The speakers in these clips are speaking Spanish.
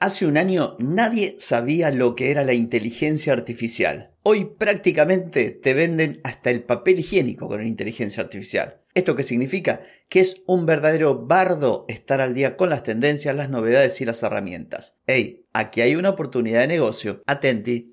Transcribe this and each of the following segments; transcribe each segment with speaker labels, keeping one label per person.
Speaker 1: Hace un año nadie sabía lo que era la inteligencia artificial. Hoy prácticamente te venden hasta el papel higiénico con la inteligencia artificial. ¿Esto qué significa? Que es un verdadero bardo estar al día con las tendencias, las novedades y las herramientas. Hey, aquí hay una oportunidad de negocio. Atenti.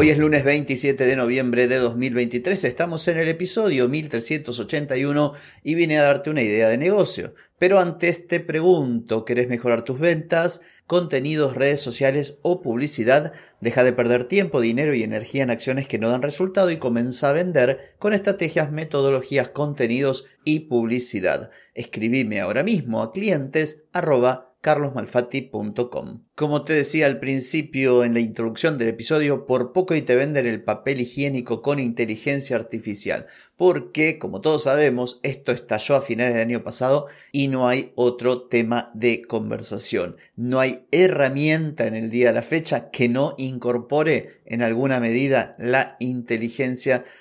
Speaker 1: Hoy es lunes 27 de noviembre de 2023, estamos en el episodio 1381 y vine a darte una idea de negocio. Pero antes te pregunto, ¿querés mejorar tus ventas, contenidos, redes sociales o publicidad? Deja de perder tiempo, dinero y energía en acciones que no dan resultado y comienza a vender con estrategias, metodologías, contenidos y publicidad. Escribime ahora mismo a clientes carlosmalfatti.com. Como te decía al principio en la introducción del episodio, por poco y te venden el papel higiénico con inteligencia artificial, porque como todos sabemos, esto estalló a finales del año pasado y no hay otro tema de conversación. No hay herramienta en el día de la fecha que no incorpore en alguna medida la inteligencia artificial.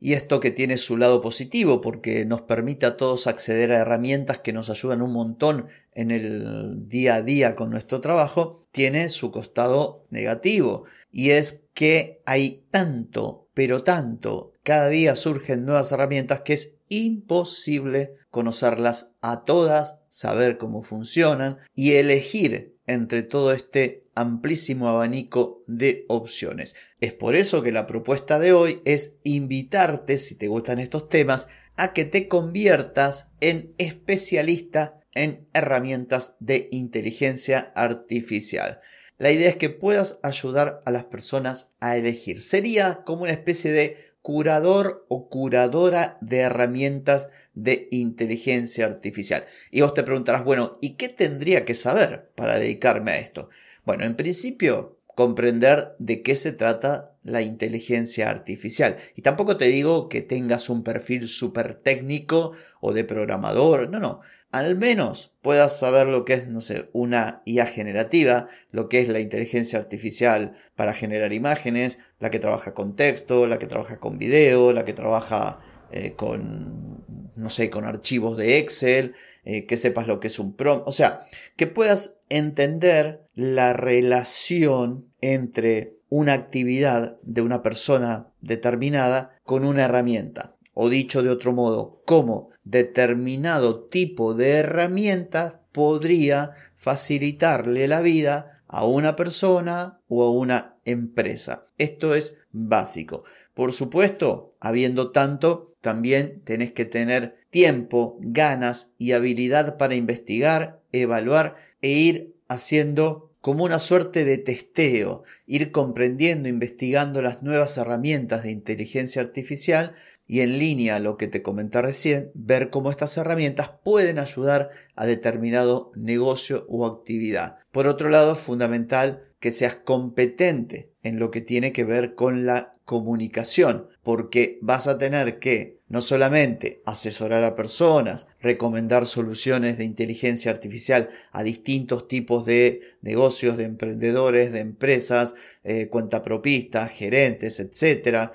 Speaker 1: Y esto que tiene su lado positivo porque nos permite a todos acceder a herramientas que nos ayudan un montón en el día a día con nuestro trabajo, tiene su costado negativo. Y es que hay tanto, pero tanto, cada día surgen nuevas herramientas que es imposible conocerlas a todas, saber cómo funcionan y elegir entre todo este amplísimo abanico de opciones. Es por eso que la propuesta de hoy es invitarte, si te gustan estos temas, a que te conviertas en especialista en herramientas de inteligencia artificial. La idea es que puedas ayudar a las personas a elegir. Sería como una especie de curador o curadora de herramientas de inteligencia artificial. Y vos te preguntarás, bueno, ¿y qué tendría que saber para dedicarme a esto? Bueno, en principio, comprender de qué se trata la inteligencia artificial. Y tampoco te digo que tengas un perfil súper técnico o de programador, no, no al menos puedas saber lo que es, no sé, una IA generativa, lo que es la inteligencia artificial para generar imágenes, la que trabaja con texto, la que trabaja con video, la que trabaja eh, con, no sé, con archivos de Excel, eh, que sepas lo que es un prompt, o sea, que puedas entender la relación entre una actividad de una persona determinada con una herramienta. O dicho de otro modo, cómo determinado tipo de herramientas podría facilitarle la vida a una persona o a una empresa. Esto es básico. Por supuesto, habiendo tanto, también tenés que tener tiempo, ganas y habilidad para investigar, evaluar e ir haciendo como una suerte de testeo, ir comprendiendo, investigando las nuevas herramientas de inteligencia artificial y en línea a lo que te comenté recién, ver cómo estas herramientas pueden ayudar a determinado negocio o actividad. Por otro lado, es fundamental que seas competente en lo que tiene que ver con la comunicación, porque vas a tener que no solamente asesorar a personas, recomendar soluciones de inteligencia artificial a distintos tipos de negocios, de emprendedores, de empresas, eh, cuentapropistas, gerentes, etcétera,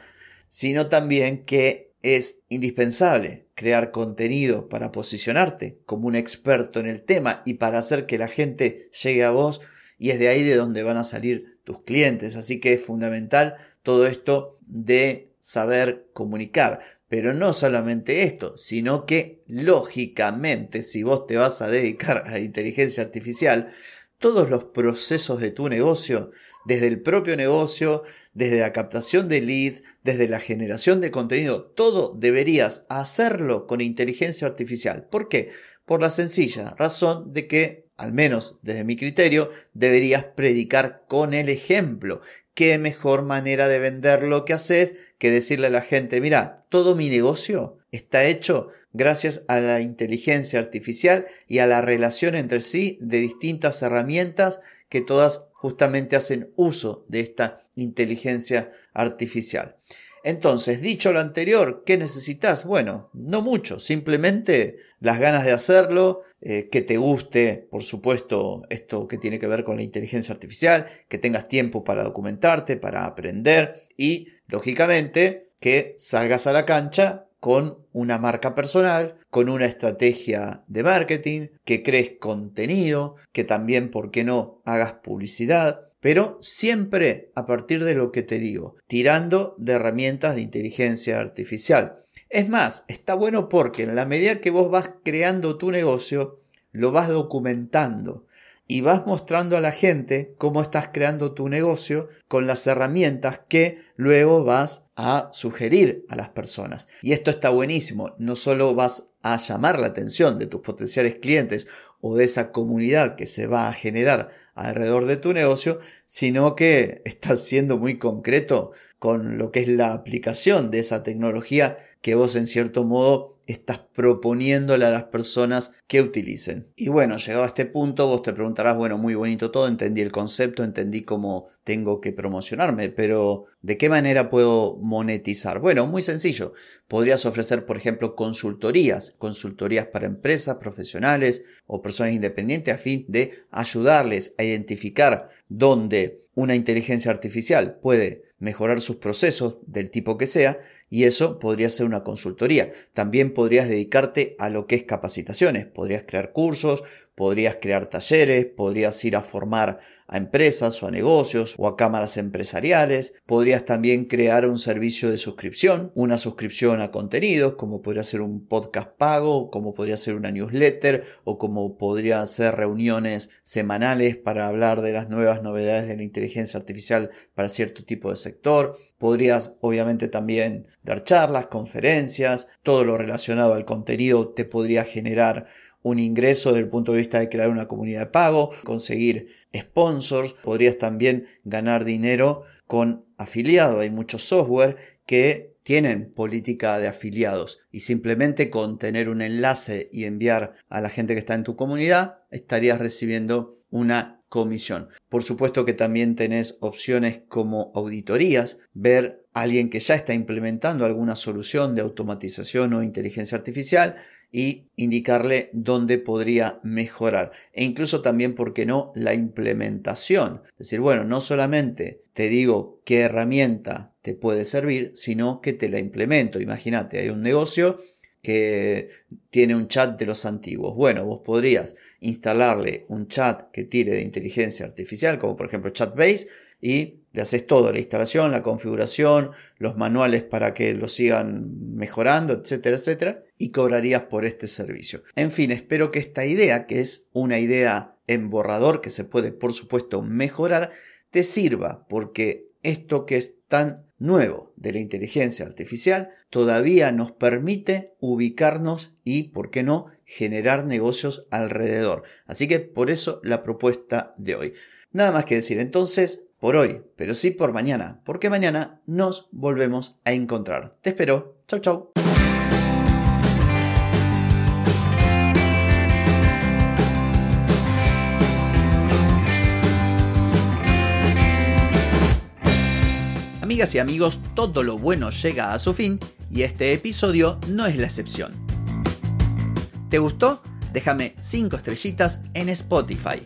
Speaker 1: sino también que es indispensable crear contenido para posicionarte como un experto en el tema y para hacer que la gente llegue a vos y es de ahí de donde van a salir tus clientes. Así que es fundamental todo esto de saber comunicar. Pero no solamente esto, sino que lógicamente si vos te vas a dedicar a la inteligencia artificial, todos los procesos de tu negocio, desde el propio negocio, desde la captación de leads, desde la generación de contenido, todo deberías hacerlo con inteligencia artificial. ¿Por qué? Por la sencilla razón de que, al menos desde mi criterio, deberías predicar con el ejemplo. ¿Qué mejor manera de vender lo que haces que decirle a la gente, mira, todo mi negocio está hecho gracias a la inteligencia artificial y a la relación entre sí de distintas herramientas que todas justamente hacen uso de esta inteligencia artificial. Entonces, dicho lo anterior, ¿qué necesitas? Bueno, no mucho, simplemente las ganas de hacerlo, eh, que te guste, por supuesto, esto que tiene que ver con la inteligencia artificial, que tengas tiempo para documentarte, para aprender y, lógicamente, que salgas a la cancha con una marca personal, con una estrategia de marketing, que crees contenido, que también, ¿por qué no?, hagas publicidad, pero siempre a partir de lo que te digo, tirando de herramientas de inteligencia artificial. Es más, está bueno porque en la medida que vos vas creando tu negocio, lo vas documentando y vas mostrando a la gente cómo estás creando tu negocio con las herramientas que luego vas a sugerir a las personas. Y esto está buenísimo, no solo vas a llamar la atención de tus potenciales clientes o de esa comunidad que se va a generar alrededor de tu negocio, sino que estás siendo muy concreto con lo que es la aplicación de esa tecnología que vos en cierto modo estás proponiéndole a las personas que utilicen. Y bueno, llegado a este punto, vos te preguntarás, bueno, muy bonito todo, entendí el concepto, entendí cómo tengo que promocionarme, pero ¿de qué manera puedo monetizar? Bueno, muy sencillo. Podrías ofrecer, por ejemplo, consultorías, consultorías para empresas, profesionales o personas independientes a fin de ayudarles a identificar dónde una inteligencia artificial puede mejorar sus procesos del tipo que sea y eso podría ser una consultoría. También podrías dedicarte a lo que es capacitaciones, podrías crear cursos, podrías crear talleres, podrías ir a formar a empresas o a negocios o a cámaras empresariales. Podrías también crear un servicio de suscripción, una suscripción a contenidos, como podría ser un podcast pago, como podría ser una newsletter o como podría ser reuniones semanales para hablar de las nuevas novedades de la inteligencia artificial para cierto tipo de sector. Podrías obviamente también dar charlas, conferencias, todo lo relacionado al contenido te podría generar un ingreso desde el punto de vista de crear una comunidad de pago, conseguir sponsors, podrías también ganar dinero con afiliados. Hay muchos software que tienen política de afiliados y simplemente con tener un enlace y enviar a la gente que está en tu comunidad estarías recibiendo una comisión. Por supuesto que también tenés opciones como auditorías, ver a alguien que ya está implementando alguna solución de automatización o inteligencia artificial y indicarle dónde podría mejorar. E incluso también, ¿por qué no?, la implementación. Es decir, bueno, no solamente te digo qué herramienta te puede servir, sino que te la implemento. Imagínate, hay un negocio que tiene un chat de los antiguos. Bueno, vos podrías instalarle un chat que tire de inteligencia artificial, como por ejemplo Chatbase, y le haces todo, la instalación, la configuración, los manuales para que lo sigan mejorando, etcétera, etcétera, y cobrarías por este servicio. En fin, espero que esta idea, que es una idea en borrador que se puede, por supuesto, mejorar, te sirva, porque esto que es tan nuevo de la inteligencia artificial todavía nos permite ubicarnos y, ¿por qué no?, generar negocios alrededor. Así que por eso la propuesta de hoy. Nada más que decir, entonces por hoy, pero sí por mañana, porque mañana nos volvemos a encontrar. Te espero. Chau, chau. Amigas y amigos, todo lo bueno llega a su fin y este episodio no es la excepción. ¿Te gustó? Déjame 5 estrellitas en Spotify